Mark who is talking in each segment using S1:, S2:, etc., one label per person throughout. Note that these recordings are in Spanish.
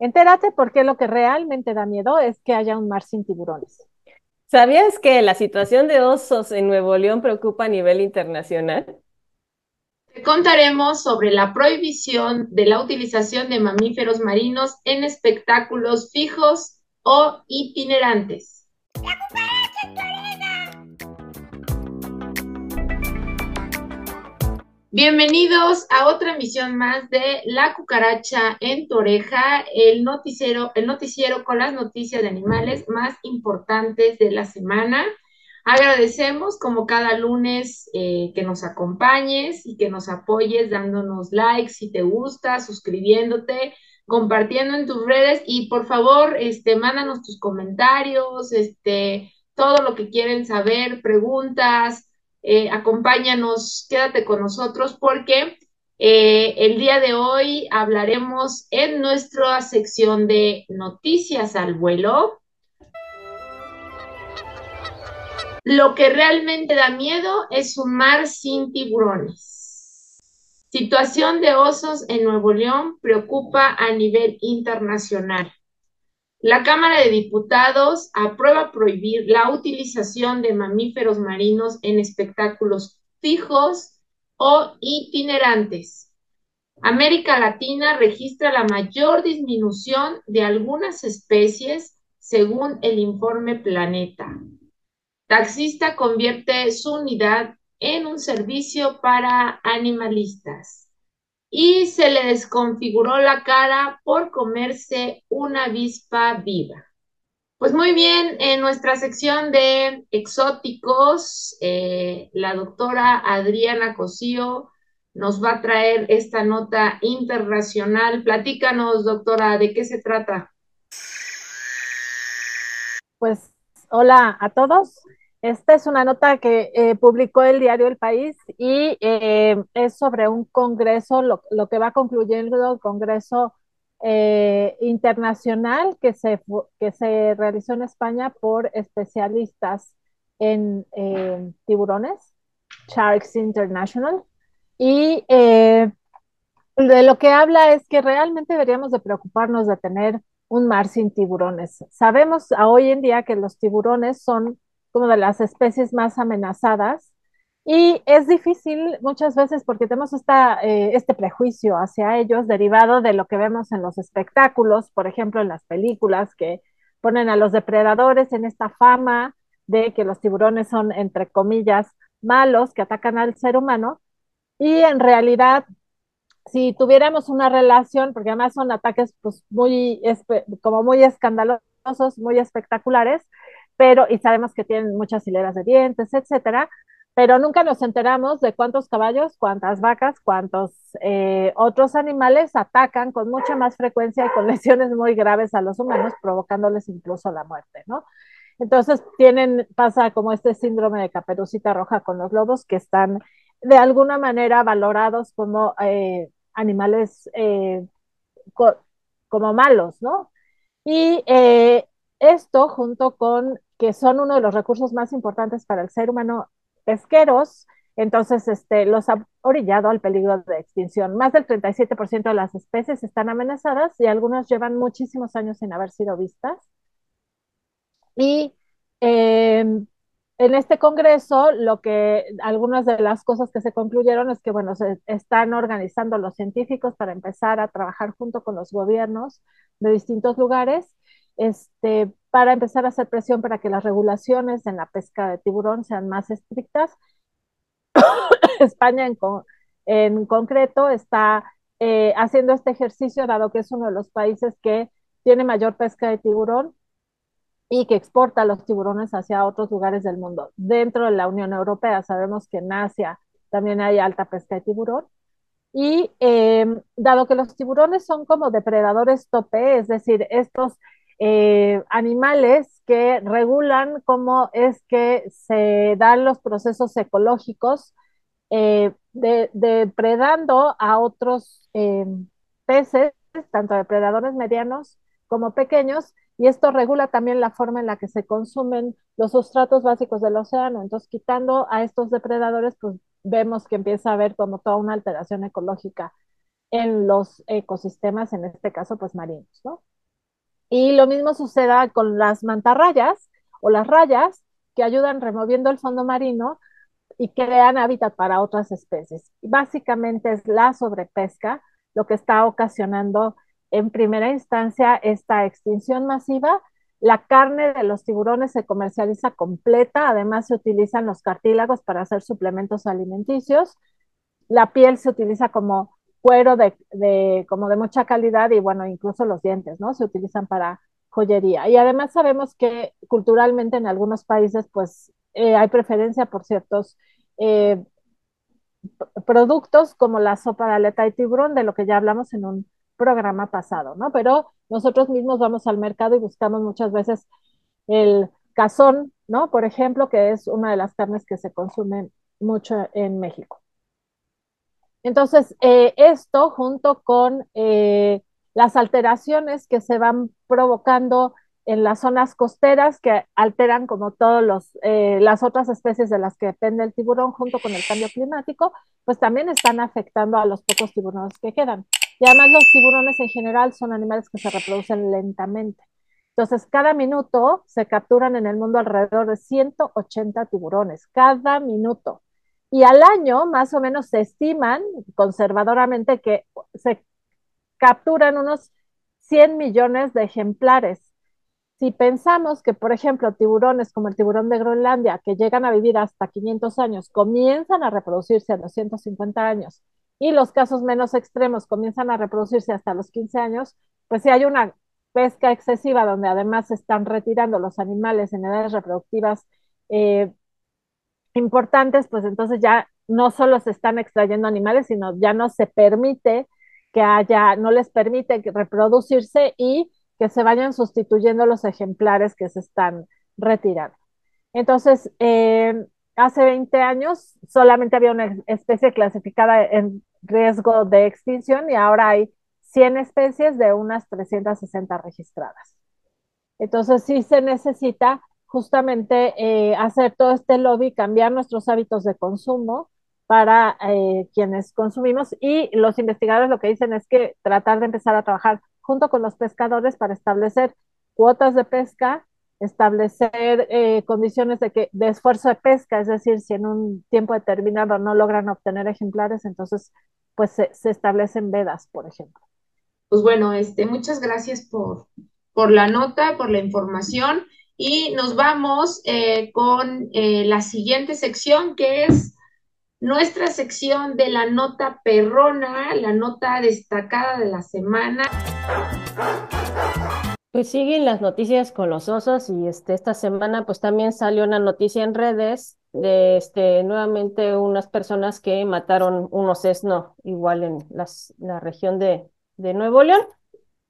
S1: Entérate porque lo que realmente da miedo es que haya un mar sin tiburones.
S2: ¿Sabías que la situación de osos en Nuevo León preocupa a nivel internacional?
S3: Te contaremos sobre la prohibición de la utilización de mamíferos marinos en espectáculos fijos o itinerantes. Bienvenidos a otra emisión más de La Cucaracha en tu oreja, el noticiero, el noticiero con las noticias de animales más importantes de la semana. Agradecemos como cada lunes eh, que nos acompañes y que nos apoyes dándonos likes si te gusta, suscribiéndote, compartiendo en tus redes y por favor, este, mándanos tus comentarios, este, todo lo que quieren saber, preguntas, eh, acompáñanos, quédate con nosotros porque eh, el día de hoy hablaremos en nuestra sección de noticias al vuelo. Lo que realmente da miedo es un mar sin tiburones. Situación de osos en Nuevo León preocupa a nivel internacional. La Cámara de Diputados aprueba prohibir la utilización de mamíferos marinos en espectáculos fijos o itinerantes. América Latina registra la mayor disminución de algunas especies según el informe Planeta. Taxista convierte su unidad en un servicio para animalistas y se le desconfiguró la cara por comerse una avispa viva. Pues muy bien, en nuestra sección de exóticos, eh, la doctora Adriana Cosío nos va a traer esta nota internacional. Platícanos, doctora, ¿de qué se trata?
S1: Pues hola a todos. Esta es una nota que eh, publicó el diario El País y eh, es sobre un congreso, lo, que va concluyendo el Congreso eh, Internacional que se, que se realizó en España por especialistas en tiburones, Sharks International. Y de lo que habla es que realmente deberíamos de preocuparnos de tener un mar sin tiburones. Sabemos hoy en día que los tiburones son como de las especies más amenazadas. Y es difícil muchas veces porque tenemos esta, eh, este prejuicio hacia ellos derivado de lo que vemos en los espectáculos, por ejemplo, en las películas que ponen a los depredadores en esta fama de que los tiburones son, entre comillas, malos, que atacan al ser humano. Y en realidad, si tuviéramos una relación, porque además son ataques pues, muy, como muy escandalosos, muy espectaculares, pero, y sabemos que tienen muchas hileras de dientes, etcétera, pero nunca nos enteramos de cuántos caballos, cuántas vacas, cuántos eh, otros animales atacan con mucha más frecuencia y con lesiones muy graves a los humanos, provocándoles incluso la muerte, ¿no? Entonces tienen, pasa como este síndrome de caperucita roja con los lobos que están de alguna manera valorados como eh, animales eh, como malos, ¿no? Y esto junto con que son uno de los recursos más importantes para el ser humano pesqueros, entonces este, los ha orillado al peligro de extinción. Más del 37% de las especies están amenazadas y algunas llevan muchísimos años sin haber sido vistas. Y eh, en este congreso, lo que algunas de las cosas que se concluyeron es que, bueno, se están organizando los científicos para empezar a trabajar junto con los gobiernos de distintos lugares este, para empezar a hacer presión para que las regulaciones en la pesca de tiburón sean más estrictas. España en, concreto está eh, haciendo este ejercicio, dado que es uno de los países que tiene mayor pesca de tiburón y que exporta los tiburones hacia otros lugares del mundo. Dentro de la Unión Europea sabemos que en Asia también hay alta pesca de tiburón. Y eh, dado que los tiburones son como depredadores tope, es decir, estos eh, animales que regulan cómo es que se dan los procesos ecológicos eh, depredando a otros eh, peces, tanto depredadores medianos como pequeños, y esto regula también la forma en la que se consumen los sustratos básicos del océano. Entonces, quitando a estos depredadores, pues vemos que empieza a haber como toda una alteración ecológica en los ecosistemas, en este caso, pues marinos, ¿no? Y lo mismo suceda con las mantarrayas o las rayas que ayudan removiendo el fondo marino y crean hábitat para otras especies. Básicamente es la sobrepesca lo que está ocasionando en primera instancia esta extinción masiva. La carne de los tiburones se comercializa completa, además se utilizan los cartílagos para hacer suplementos alimenticios. La piel se utiliza como cuero de, de, como de mucha calidad y bueno, incluso los dientes, ¿no? Se utilizan para joyería. Y además sabemos que culturalmente en algunos países pues eh, hay preferencia por ciertos eh, productos como la sopa de aleta de tiburón, de lo que ya hablamos en un programa pasado, ¿no? Pero nosotros mismos vamos al mercado y buscamos muchas veces el cazón, ¿no? Por ejemplo, que es una de las carnes que se consumen mucho en México. Entonces, eh, esto junto con eh, las alteraciones que se van provocando en las zonas costeras que alteran como todas eh, las otras especies de las que depende el tiburón junto con el cambio climático, pues también están afectando a los pocos tiburones que quedan. Y además los tiburones en general son animales que se reproducen lentamente. Entonces, cada minuto se capturan en el mundo alrededor de 180 tiburones, cada minuto. Y al año, más o menos, se estiman conservadoramente que se capturan unos 100 millones de ejemplares. Si pensamos que, por ejemplo, tiburones como el tiburón de Groenlandia, que llegan a vivir hasta 500 años, comienzan a reproducirse a los 150 años y los casos menos extremos comienzan a reproducirse hasta los 15 años, pues si hay una pesca excesiva donde además se están retirando los animales en edades reproductivas eh, importantes, pues entonces ya no solo se están extrayendo animales, sino ya no se permite que haya, no les permite reproducirse y que se vayan sustituyendo los ejemplares que se están retirando. Entonces, eh, hace 20 años solamente había una especie clasificada en riesgo de extinción y ahora hay 100 especies de unas 360 registradas. Entonces, sí se necesita justamente eh, hacer todo este lobby, cambiar nuestros hábitos de consumo para eh, quienes consumimos y los investigadores lo que dicen es que tratar de empezar a trabajar junto con los pescadores para establecer cuotas de pesca, establecer eh, condiciones de, que, de esfuerzo de pesca, es decir, si en un tiempo determinado no logran obtener ejemplares, entonces pues se, se establecen vedas, por ejemplo.
S3: Pues bueno, este, muchas gracias por, por la nota, por la información. Y nos vamos eh, con eh, la siguiente sección, que es nuestra sección de la nota perrona, la nota destacada de la semana.
S2: Pues siguen las noticias con los osos y este, esta semana pues también salió una noticia en redes de este, nuevamente unas personas que mataron un osesno igual en las, la región de, de Nuevo León.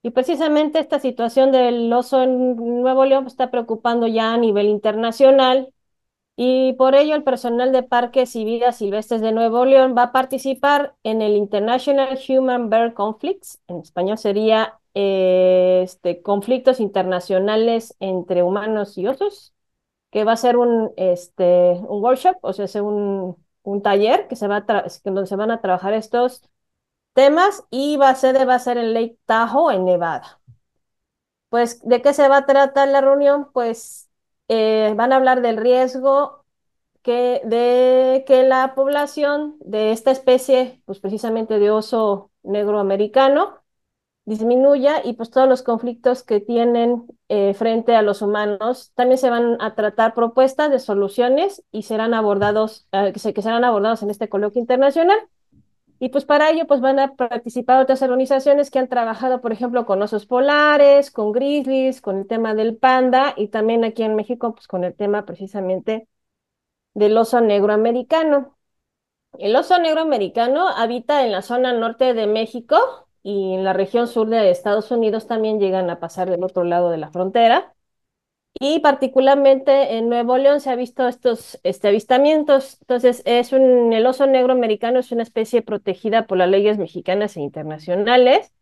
S2: Y precisamente esta situación del oso en Nuevo León pues, está preocupando ya a nivel internacional. Y por ello el personal de Parques y Vidas Silvestres de Nuevo León va a participar en el International Human Bear Conflicts, en español sería eh, este, conflictos internacionales entre humanos y osos, que va a ser un, este, un workshop, o sea, un, un taller que se va a donde se van a trabajar estos temas y va a ser, va a ser en Lake Tahoe, en Nevada. Pues, ¿de qué se va a tratar la reunión? Pues eh, van a hablar del riesgo que, de que la población de esta especie, pues precisamente de oso negro americano, disminuya y pues todos los conflictos que tienen eh, frente a los humanos también se van a tratar propuestas de soluciones y serán abordados, eh, que serán abordados en este coloquio internacional. Y pues para ello pues van a participar otras organizaciones que han trabajado, por ejemplo, con osos polares, con grizzlies, con el tema del panda y también aquí en México pues con el tema precisamente del oso negro americano. El oso negro americano habita en la zona norte de México y en la región sur de Estados Unidos también llegan a pasar del otro lado de la frontera. Y particularmente en Nuevo León se ha visto estos este, avistamientos. Entonces, es un, el oso negro americano es una especie protegida por las leyes mexicanas e internacionales.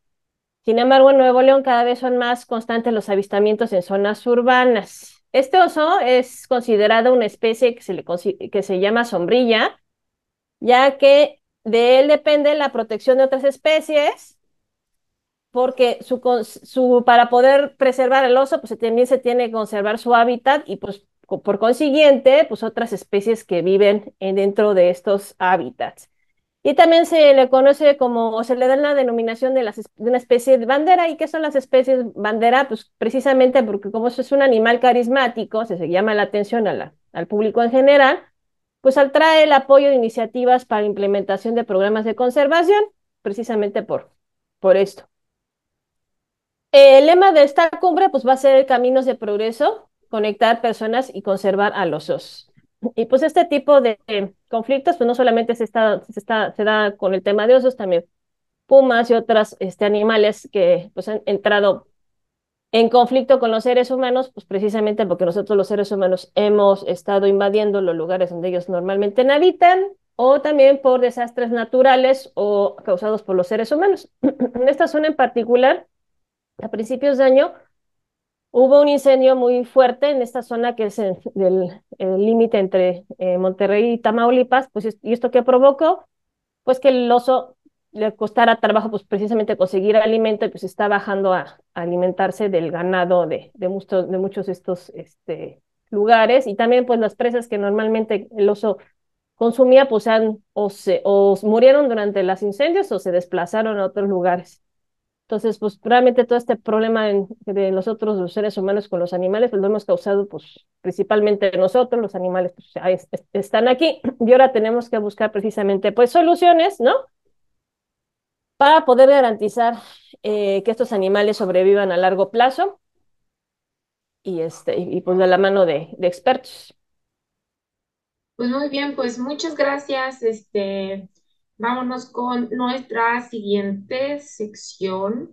S2: Sin embargo, en Nuevo León cada vez son más constantes los avistamientos en zonas urbanas. Este oso es considerado una especie que se, le, que se llama sombrilla, ya que de él depende la protección de otras especies porque su, para poder preservar el oso, pues también se tiene que conservar su hábitat y pues por consiguiente, pues otras especies que viven dentro de estos hábitats. Y también se le conoce como, o se le da la denominación de, las, de una especie de bandera. ¿Y qué son las especies bandera? Pues precisamente porque como es un animal carismático, se, llama la atención al público en general, pues atrae el apoyo de iniciativas para implementación de programas de conservación, precisamente por, por esto. El lema de esta cumbre pues va a ser caminos de progreso, conectar personas y conservar a los osos. Y pues este tipo de conflictos pues no solamente se, está, se, está, se da con el tema de osos, también pumas y otros este, animales que pues han entrado en conflicto con los seres humanos, pues precisamente porque nosotros los seres humanos hemos estado invadiendo los lugares donde ellos normalmente habitan o también por desastres naturales o causados por los seres humanos. en esta zona en particular, a principios de año, hubo un incendio muy fuerte en esta zona que es el límite entre eh, Monterrey y Tamaulipas, pues, ¿y esto qué provocó? Pues que el oso le costara trabajo pues precisamente conseguir alimento y pues está bajando a, alimentarse del ganado de, de, muchos, de muchos de estos este, lugares y también pues las presas que normalmente el oso consumía pues han o, se, o murieron durante los incendios o se desplazaron a otros lugares. Entonces, pues realmente todo este problema de nosotros, los seres humanos con los animales, pues lo hemos causado pues principalmente nosotros, los animales pues, están aquí y ahora tenemos que buscar precisamente pues soluciones, ¿no? para poder garantizar eh, que estos animales sobrevivan a largo plazo y, este, y, pues de la mano de, de, expertos.
S3: Pues muy bien, pues muchas gracias. Este, vámonos con nuestra siguiente sección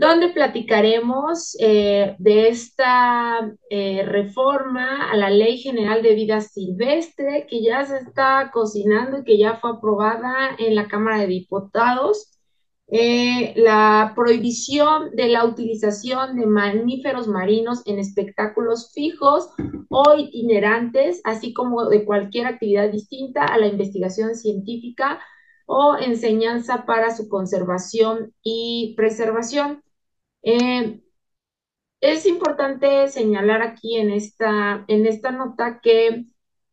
S3: donde platicaremos eh, de esta eh, reforma a la Ley General de Vida Silvestre que ya se está cocinando y que ya fue aprobada en la Cámara de Diputados. Eh, la prohibición de la utilización de mamíferos marinos en espectáculos fijos o itinerantes, así como de cualquier actividad distinta a la investigación científica o enseñanza para su conservación y preservación. Eh, es importante señalar aquí en esta, en esta nota que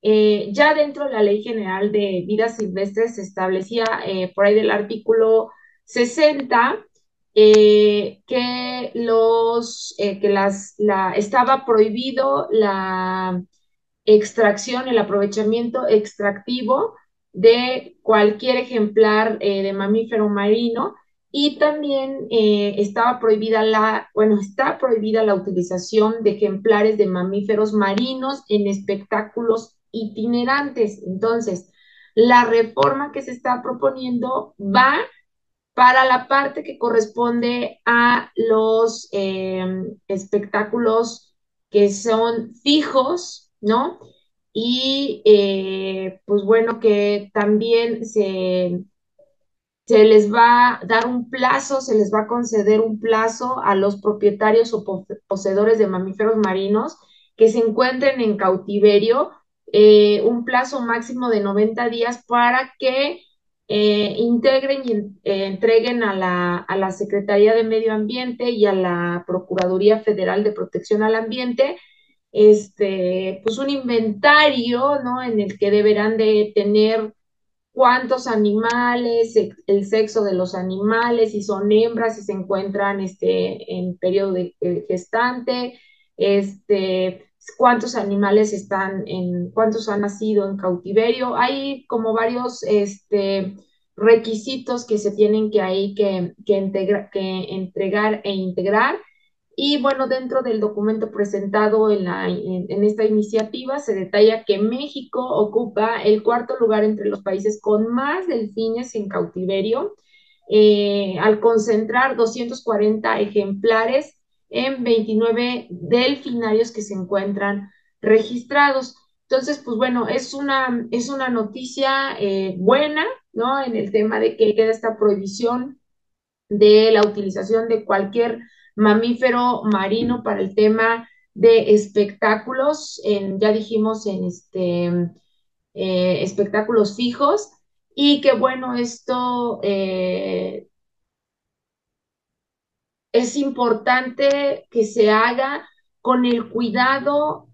S3: eh, ya dentro de la Ley General de Vida Silvestre se establecía por ahí del artículo 60 que los que las la estaba prohibido la extracción, el aprovechamiento extractivo de cualquier ejemplar de mamífero marino y también eh, estaba prohibida la, bueno, está prohibida la utilización de ejemplares de mamíferos marinos en espectáculos itinerantes. Entonces, la reforma que se está proponiendo va para la parte que corresponde a los em, espectáculos que son fijos, ¿no? Y eh, pues bueno, que también se se les va a dar un plazo, se les va a conceder un plazo a los propietarios o poseedores de mamíferos marinos que se encuentren en cautiverio, eh, un plazo máximo de 90 días para que eh, integren y eh, entreguen a la, a la Secretaría de Medio Ambiente y a la Procuraduría Federal de Protección al Ambiente este, pues un inventario, ¿no? En el que deberán de tener cuántos animales, el sexo de los animales, si son hembras, si se encuentran este, en periodo de, gestante, este, cuántos animales están en, cuántos han nacido en cautiverio. Hay como varios este, requisitos que se tienen que ahí que, que, que entregar e integrar y bueno, dentro del documento presentado en, esta iniciativa se detalla que México ocupa el cuarto lugar entre los países con más delfines en cautiverio, eh, al concentrar 240 ejemplares en 29 delfinarios que se encuentran registrados. Entonces, pues bueno, es una, es una noticia eh, buena, ¿no? En el tema de que queda esta prohibición de la utilización de cualquier mamífero marino para el tema de espectáculos, ya dijimos en este, eh, espectáculos fijos. y que bueno, esto eh, es importante que se haga con el cuidado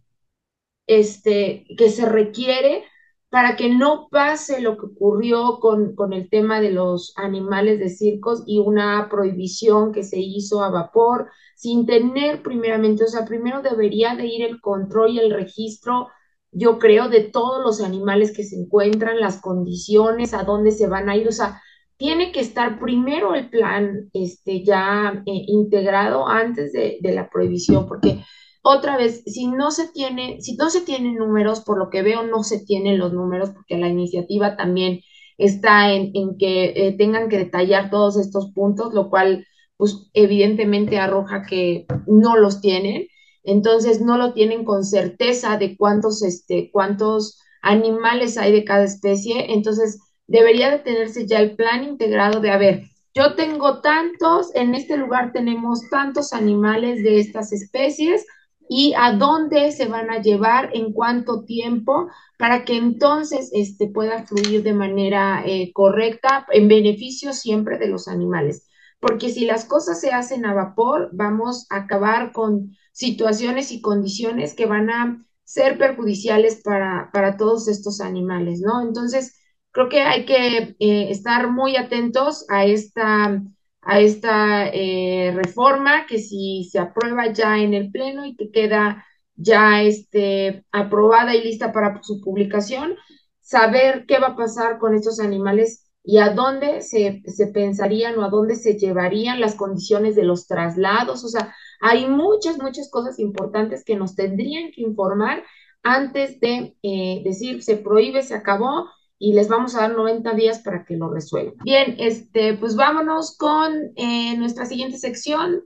S3: este, que se requiere para que no pase lo que ocurrió con, con, el tema de los animales de circos y una prohibición que se hizo a vapor sin tener primeramente, o sea, primero debería de ir el control y el registro, yo creo, de todos los animales que se encuentran, las condiciones, a dónde se van a ir, o sea, tiene que estar primero el plan este, ya eh, integrado antes de, de la prohibición, porque otra vez, si no se tiene, si no se tienen números, por lo que veo, no se tienen los números, porque la iniciativa también está en, que eh, tengan que detallar todos estos puntos, lo cual, pues, evidentemente arroja que no los tienen. Entonces, no lo tienen con certeza de cuántos, este, cuántos animales hay de cada especie. Entonces, debería de tenerse ya el plan integrado de, a ver, yo tengo tantos, en este lugar tenemos tantos animales de estas especies, y a dónde se van a llevar, en cuánto tiempo, para que entonces este, pueda fluir de manera eh, correcta en beneficio siempre de los animales. Porque si las cosas se hacen a vapor, vamos a acabar con situaciones y condiciones que van a ser perjudiciales para, para todos estos animales, ¿no? Entonces, creo que hay que eh, estar muy atentos a esta a esta eh, reforma que si se aprueba ya en el Pleno y que queda ya este, aprobada y lista para su publicación, saber qué va a pasar con estos animales y a dónde se, se pensarían o a dónde se llevarían las condiciones de los traslados. O sea, hay muchas, muchas cosas importantes que nos tendrían que informar antes de eh, decir se prohíbe, se acabó y les vamos a dar 90 días para que lo resuelvan. Bien, este, pues vámonos con eh, nuestra siguiente sección.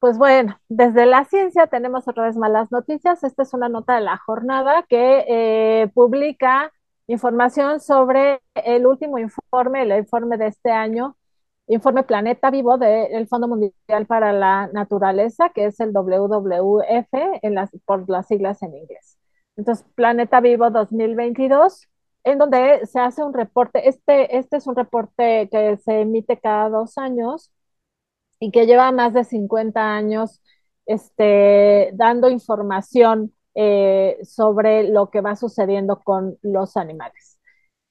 S1: Pues bueno, desde la ciencia tenemos otra vez malas noticias. Esta es una nota de la jornada que eh, publica información sobre el último informe, el informe de este año, informe Planeta Vivo del Fondo Mundial para la Naturaleza, que es el WWF en las, por las siglas en inglés. Entonces, Planeta Vivo 2022, en donde se hace un reporte. Este, este es un reporte que se emite cada dos años y que lleva más de 50 años este, dando información eh, sobre lo que va sucediendo con los animales.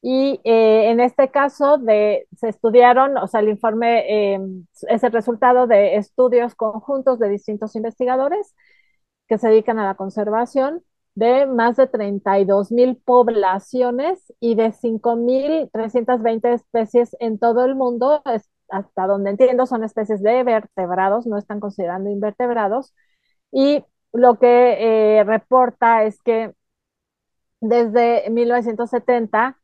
S1: Y eh, en este caso de, se estudiaron, o sea, el informe eh, es el resultado de estudios conjuntos de distintos investigadores que se dedican a la conservación de más de 32 mil poblaciones y de 5.320 especies en todo el mundo, hasta donde entiendo son especies de vertebrados, no están considerando invertebrados. Y lo que eh, reporta es que desde 1970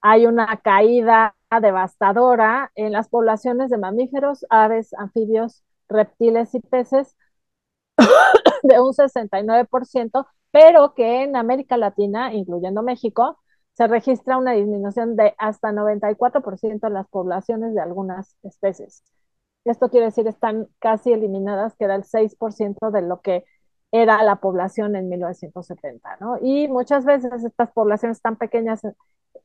S1: hay una caída devastadora en las poblaciones de mamíferos, aves, anfibios, reptiles y peces de un 69%, pero que en América Latina, incluyendo México, se registra una disminución de hasta 94% en las poblaciones de algunas especies. Esto quiere decir están casi eliminadas, queda el 6% de lo que era la población en 1970, ¿no? Y muchas veces estas poblaciones tan pequeñas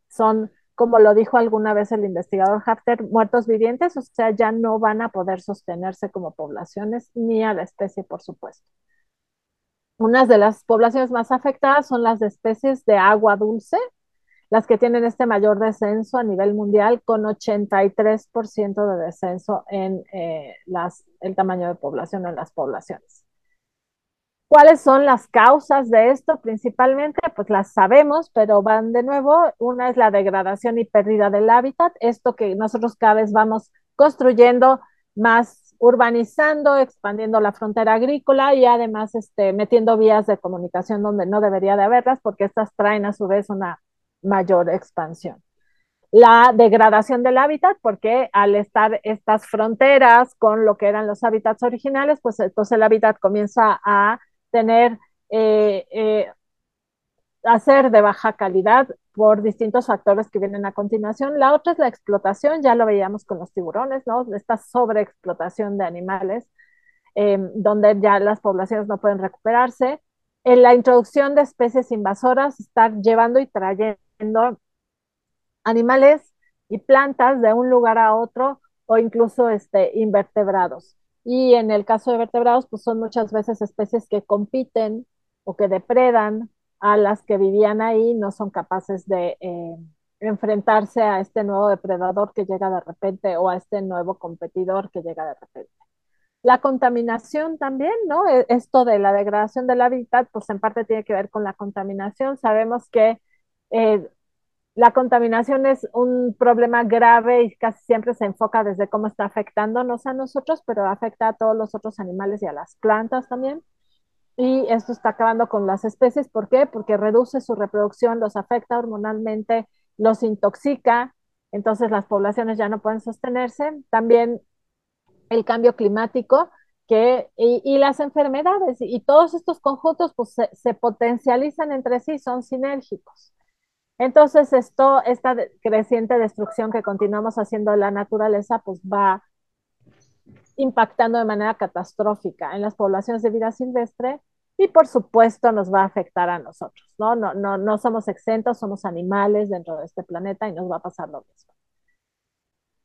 S1: son, como lo dijo alguna vez el investigador Hafter, muertos vivientes, o sea, ya no van a poder sostenerse como poblaciones ni a la especie, por supuesto. Unas de las poblaciones más afectadas son las de especies de agua dulce, las que tienen este mayor descenso a nivel mundial, con 83% de descenso en eh, las, el tamaño de población en las poblaciones. ¿Cuáles son las causas de esto? Principalmente, pues las sabemos, pero van de nuevo. Una es la degradación y pérdida del hábitat, esto que nosotros cada vez vamos construyendo más urbanizando, expandiendo la frontera agrícola y además este, metiendo vías de comunicación donde no debería de haberlas porque estas traen a su vez una mayor expansión. La degradación del hábitat, porque al estar estas fronteras con lo que eran los hábitats originales, pues entonces el hábitat comienza a tener, eh, eh, a ser de baja calidad, por distintos factores que vienen a continuación. La otra es la explotación, ya lo veíamos con los tiburones, ¿no? Esta sobreexplotación de animales, eh, donde ya las poblaciones no pueden recuperarse. En la introducción de especies invasoras, estar llevando y trayendo animales y plantas de un lugar a otro o incluso este, invertebrados. Y en el caso de vertebrados, pues son muchas veces especies que compiten o que depredan a las que vivían ahí, no son capaces de eh, enfrentarse a este nuevo depredador que llega de repente o a este nuevo competidor que llega de repente. La contaminación también, ¿no? E, esto de la degradación del hábitat, pues en parte tiene que ver con la contaminación. Sabemos que eh, la contaminación es un problema grave y casi siempre se enfoca desde cómo está afectándonos a nosotros, pero afecta a todos los otros animales y a las plantas también. Y esto está acabando con las especies. ¿Por qué? Porque reduce su reproducción, los afecta hormonalmente, los intoxica, entonces las poblaciones ya no pueden sostenerse. También el cambio climático que, y, las enfermedades y, todos estos conjuntos pues, se, se potencializan entre sí, son sinérgicos. Entonces, esto, esta creciente destrucción que continuamos haciendo de la naturaleza, pues va impactando de manera catastrófica en las poblaciones de vida silvestre y por supuesto nos va a afectar a nosotros, ¿no? No, no, no somos exentos, somos animales dentro de este planeta y nos va a pasar lo mismo.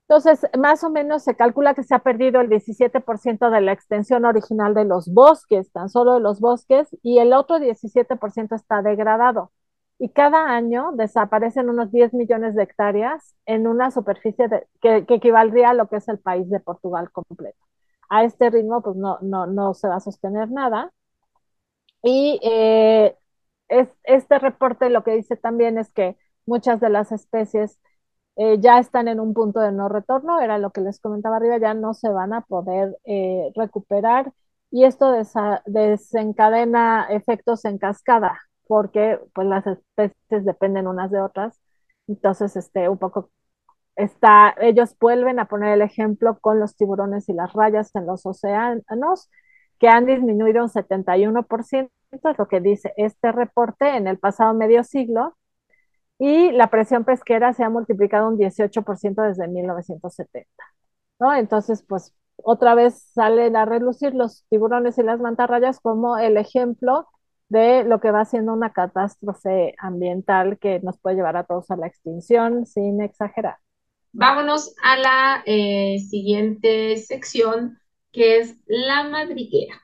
S1: Entonces, más o menos se calcula que se ha perdido el 17% de la extensión original de los bosques, tan solo de los bosques, y el otro 17% está degradado y cada año desaparecen unos 10 millones de hectáreas en una superficie que, equivaldría a lo que es el país de Portugal completo. A este ritmo, pues no, no, no se va a sostener nada. Y eh, es, este reporte lo que dice también es que muchas de las especies eh, ya están en un punto de no retorno, era lo que les comentaba arriba, ya no se van a poder eh, recuperar y esto desencadena efectos en cascada porque pues las especies dependen unas de otras. Entonces, este, un poco está, ellos vuelven a poner el ejemplo con los tiburones y las rayas en los océanos, que han disminuido un 71%, es lo que dice este reporte en el pasado medio siglo, y la presión pesquera se ha multiplicado un 18% desde 1970. ¿no? Entonces, pues otra vez salen a relucir los tiburones y las mantarrayas como el ejemplo de lo que va siendo una catástrofe ambiental que nos puede llevar a todos a la extinción sin exagerar.
S3: Vámonos a la eh, siguiente sección que es la madriguera.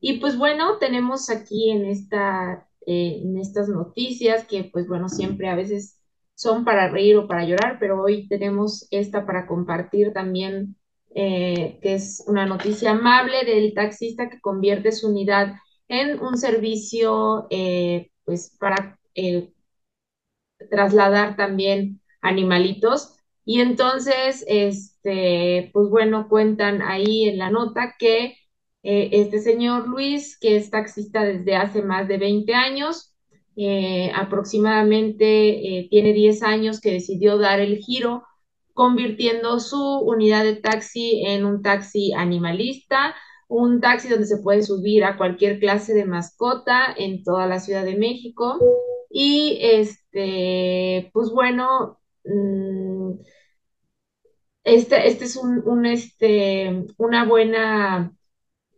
S3: Y pues bueno, tenemos aquí en, esta, eh, en estas noticias que pues bueno, siempre a veces son para reír o para llorar, pero hoy tenemos esta para compartir también eh, que es una noticia amable del taxista que convierte su unidad en un servicio eh, pues para trasladar también animalitos. Y entonces, este, pues bueno, cuentan ahí en la nota que este señor Luis, que es taxista desde hace más de 20 años, aproximadamente tiene 10 años que decidió dar el giro convirtiendo su unidad de taxi en un taxi animalista, un taxi donde se puede subir a cualquier clase de mascota en toda la Ciudad de México. Y este, pues bueno, mm, este, este es un, este, una buena,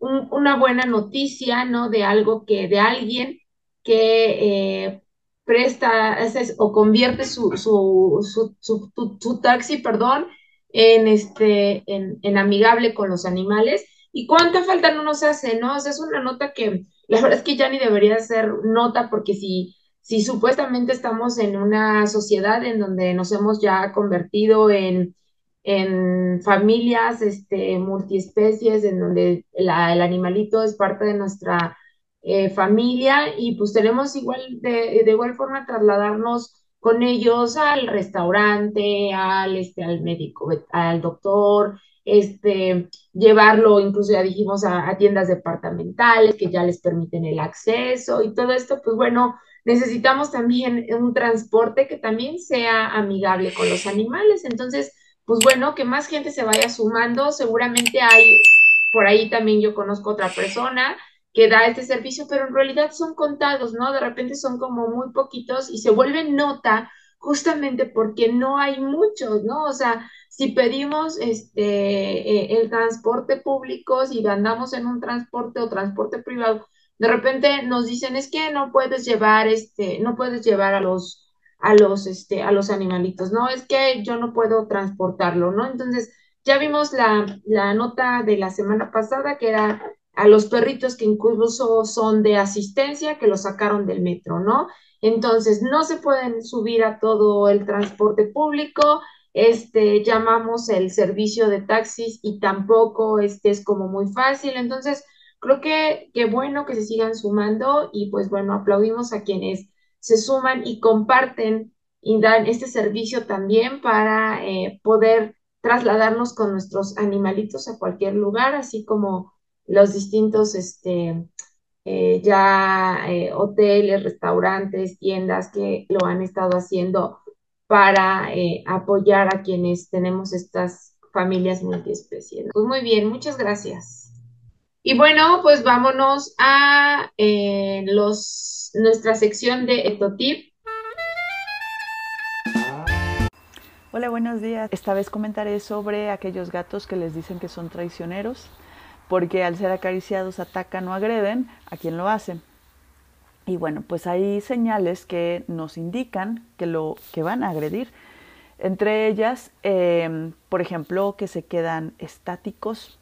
S3: una buena noticia, ¿no? De algo que, de alguien que eh, presta o convierte su, su, su, taxi, perdón, en, este, en, amigable con los animales. ¿Y cuánta falta no nos hace, no? O es una nota que la verdad es que ya ni debería ser nota porque si, si supuestamente estamos en una sociedad en donde nos hemos ya convertido en, en familias este, multiespecies, en donde el animalito es parte de nuestra eh, familia y pues tenemos igual de, de, igual forma trasladarnos con ellos al restaurante, al, este, al médico, al doctor, este, llevarlo, incluso ya dijimos, a, tiendas departamentales que ya les permiten el acceso y todo esto, pues bueno, necesitamos también un transporte que también sea amigable con los animales. Entonces, pues bueno, que más gente se vaya sumando. Seguramente hay, por ahí también yo conozco otra persona que da este servicio, pero en realidad son contados, ¿no? De repente son como muy poquitos y se vuelven nota justamente porque no hay muchos, ¿no? O sea, si pedimos este, eh, el transporte público, si andamos en un transporte o transporte privado, De repente nos dicen, es que no puedes llevar, este, no puedes llevar a los, a los, este, a los animalitos, ¿no? Es que yo no puedo transportarlo, ¿no? Entonces, ya vimos la, la nota de la semana pasada que era a los perritos que incluso son de asistencia, que los sacaron del metro, ¿no? Entonces, no se pueden subir a todo el transporte público, este, llamamos el servicio de taxis y tampoco este es como muy fácil. Entonces, creo que, qué bueno que se sigan sumando y pues bueno, aplaudimos a quienes se suman y comparten y dan este servicio también para eh, poder trasladarnos con nuestros animalitos a cualquier lugar, así como los distintos este, eh, ya eh, hoteles, restaurantes, tiendas que lo han estado haciendo para apoyar a quienes tenemos estas familias multiespecies. Pues muy bien, muchas gracias. Y bueno, pues vámonos a los, nuestra sección de Etotip.
S4: Hola, buenos días. Esta vez comentaré sobre aquellos gatos que les dicen que son traicioneros porque al ser acariciados atacan o agreden a quien lo hace. Y bueno, pues hay señales que nos indican que, lo, que van a agredir. Entre ellas, em, por ejemplo, que se quedan estáticos,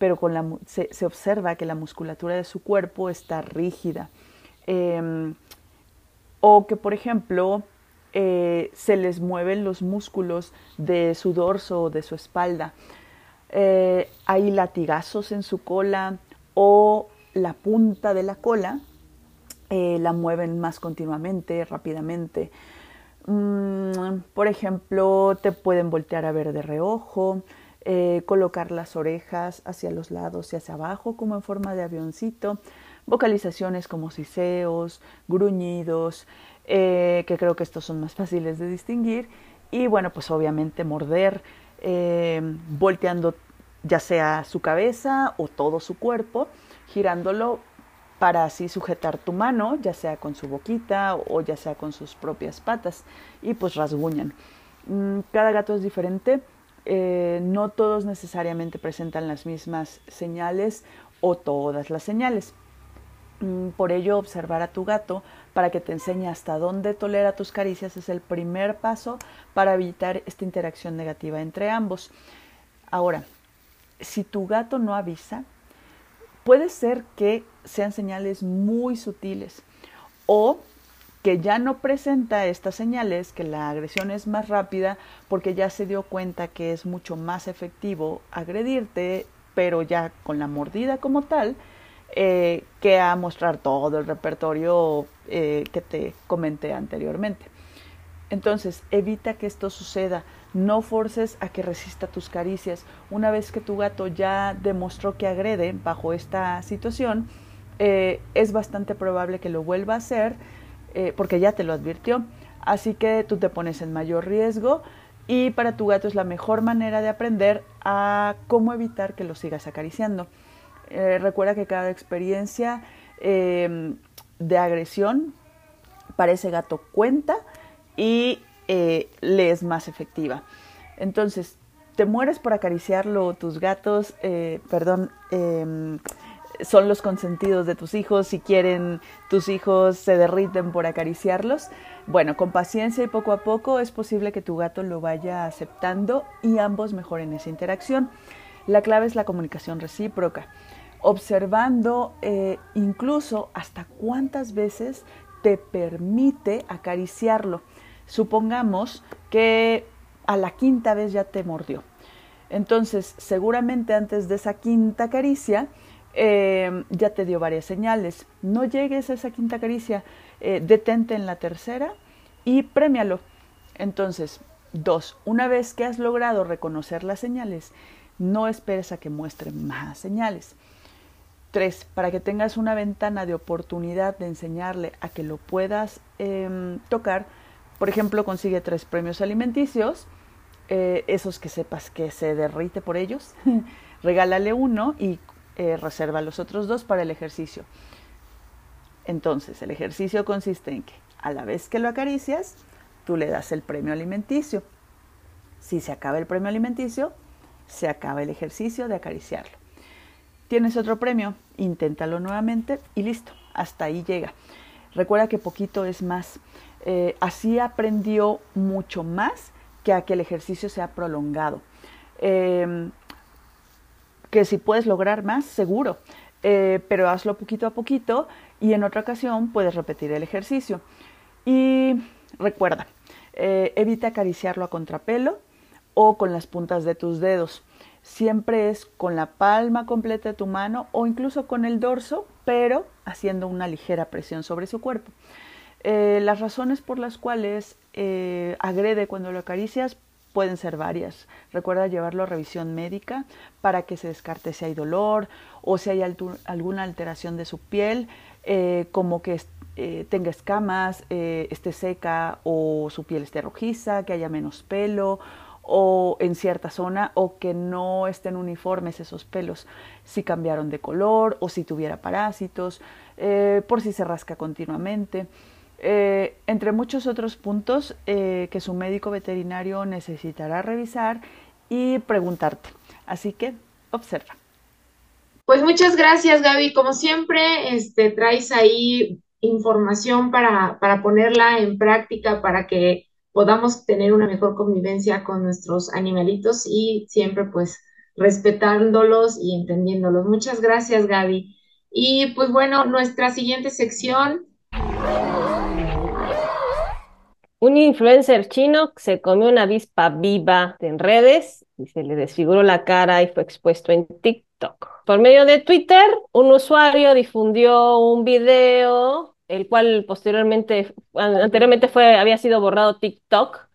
S4: pero con la, se, observa que la musculatura de su cuerpo está rígida. Em, o que, por ejemplo, eh, se les mueven los músculos de su dorso o de su espalda. Eh, hay latigazos en su cola o la punta de la cola eh, la mueven más continuamente, rápidamente. Mm, por ejemplo, te pueden voltear a ver de reojo, eh, colocar las orejas hacia los lados y hacia abajo como en forma de avioncito, vocalizaciones como siseos, gruñidos, que creo que estos son más fáciles de distinguir, y bueno, pues obviamente morder, eh, volteando ya sea su cabeza o todo su cuerpo, girándolo para así sujetar tu mano, ya sea con su boquita o ya sea con sus propias patas, y pues rasguñan. Mm, cada gato es diferente, eh, no todos necesariamente presentan las mismas señales o todas las señales. Mm, por ello, observar a tu gato para que te enseñe hasta dónde tolera tus caricias es el primer paso para evitar esta interacción negativa entre ambos. Ahora, si tu gato no avisa, puede ser que sean señales muy sutiles o que ya no presenta estas señales, que la agresión es más rápida porque ya se dio cuenta que es mucho más efectivo agredirte, pero ya con la mordida como tal, eh, que a mostrar todo el repertorio eh, que te comenté anteriormente. Entonces, evita que esto suceda. No forces a que resista tus caricias. Una vez que tu gato ya demostró que agrede bajo esta situación, eh, es bastante probable que lo vuelva a hacer porque ya te lo advirtió. Así que tú te pones en mayor riesgo y para tu gato es la mejor manera de aprender a cómo evitar que lo sigas acariciando. Eh, recuerda que cada experiencia em, de agresión para ese gato cuenta y eh, le es más efectiva. Entonces, te mueres por acariciarlo, tus gatos, eh, perdón, em, son los consentidos de tus hijos, si quieren tus hijos se derriten por acariciarlos. Bueno, con paciencia y poco a poco es posible que tu gato lo vaya aceptando y ambos mejoren esa interacción. La clave es la comunicación recíproca observando eh, incluso hasta cuántas veces te permite acariciarlo. Supongamos que a la quinta vez ya te mordió. Entonces, seguramente antes de esa quinta caricia, eh, ya te dio varias señales. No llegues a esa quinta caricia, eh, detente en la tercera y premialo. Entonces, dos, una vez que has logrado reconocer las señales, no esperes a que muestre más señales. Tres, para que tengas una ventana de oportunidad de enseñarle a que lo puedas em, tocar, por ejemplo, consigue tres premios alimenticios, eh, esos que sepas que se derrite por ellos, regálale uno y eh, reserva los otros dos para el ejercicio. Entonces, el ejercicio consiste en que a la vez que lo acaricias, tú le das el premio alimenticio. Si se acaba el premio alimenticio, se acaba el ejercicio de acariciarlo. Tienes otro premio, inténtalo nuevamente y listo, hasta ahí llega. Recuerda que poquito es más. Eh, así aprendió mucho más que a que el ejercicio sea prolongado. Em, que si puedes lograr más, seguro, eh, pero hazlo poquito a poquito y en otra ocasión puedes repetir el ejercicio. Y recuerda, eh, evita acariciarlo a contrapelo o con las puntas de tus dedos siempre es con la palma completa de tu mano o incluso con el dorso, pero haciendo una ligera presión sobre su cuerpo. Eh, las razones por las cuales agrede cuando lo acaricias pueden ser varias. Recuerda llevarlo a revisión médica para que se descarte si hay dolor o si hay alguna alteración de su piel, eh, como que tenga escamas, esté seca o su piel esté rojiza, que haya menos pelo o en cierta zona o que no estén uniformes esos pelos, si cambiaron de color o si tuviera parásitos, eh, por si se rasca continuamente. Eh, entre muchos otros puntos eh, que su médico veterinario necesitará revisar y preguntarte. Así que observa.
S3: Pues muchas gracias, Gaby. Como siempre, este, traes ahí información para, para ponerla en práctica para que podamos tener una mejor convivencia con nuestros animalitos y siempre pues respetándolos y entendiéndolos. Muchas gracias, Gaby. Y pues bueno, nuestra siguiente sección.
S2: Un influencer chino se comió una avispa viva en redes y se le desfiguró la cara y fue expuesto en TikTok. Por medio de Twitter, un usuario difundió un video el cual posteriormente, anteriormente fue, había sido borrado TikTok,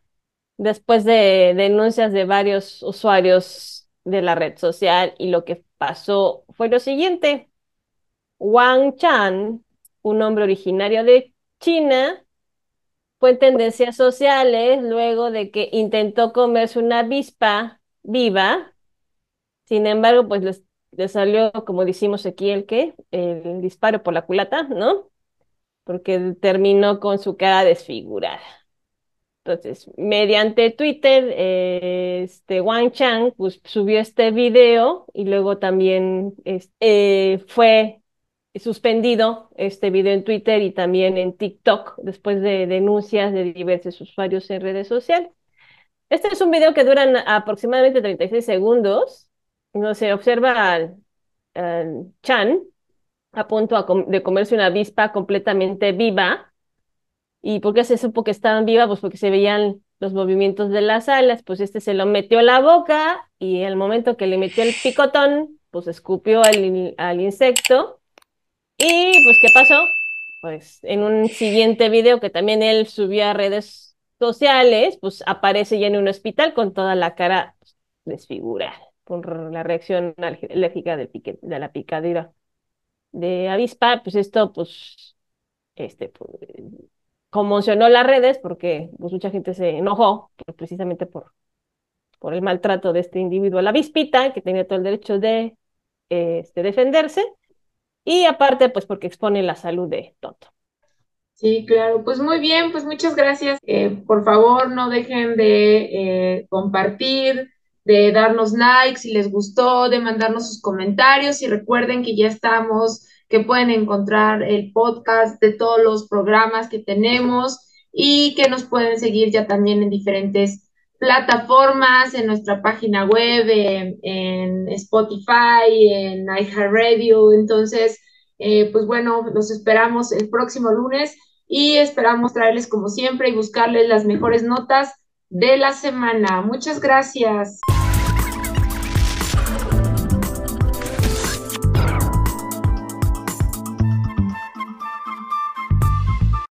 S2: después de denuncias de varios usuarios de la red social, y lo que pasó fue lo siguiente. Wang Chan, un hombre originario de China, fue en tendencias sociales luego de que intentó comerse una avispa viva. Sin embargo, pues le salió, como decimos aquí, el que, el disparo por la culata, ¿no? porque terminó con su cara desfigurada. Entonces, mediante Twitter, eh, este Wang Chang pues, subió este video y luego también eh, fue suspendido este video en Twitter y también en TikTok después de denuncias de diversos usuarios en redes sociales. Este es un video que dura aproximadamente 36 segundos. No se observa al Chan a punto de comerse una avispa completamente viva. ¿Y por qué se supo que estaban vivas? Pues porque se veían los movimientos de las alas, pues este se lo metió a la boca y el momento que le metió el picotón, pues escupió al, al insecto. Y pues, ¿qué pasó? Pues en un siguiente video que también él subió a redes sociales, pues aparece ya en un hospital con toda la cara desfigurada por la reacción alérgica de la picadura de avispa, pues esto, pues, este, pues, conmocionó las redes porque pues, mucha gente se enojó pues, precisamente por, por el maltrato de este individuo a la avispita, que tenía todo el derecho de este, defenderse, y aparte, pues porque expone la salud de Toto.
S3: Sí, claro, pues muy bien, pues muchas gracias. Eh, por favor, no dejen de eh, compartir, de darnos likes si les gustó, de mandarnos sus comentarios y recuerden que ya estamos, que pueden encontrar el podcast de todos los programas que tenemos y que nos pueden seguir ya también en diferentes plataformas, en nuestra página web, en, Spotify, en iHeartRadio. Entonces, eh, pues bueno, los esperamos el próximo lunes y esperamos traerles como siempre y buscarles las mejores notas de la semana. Muchas gracias.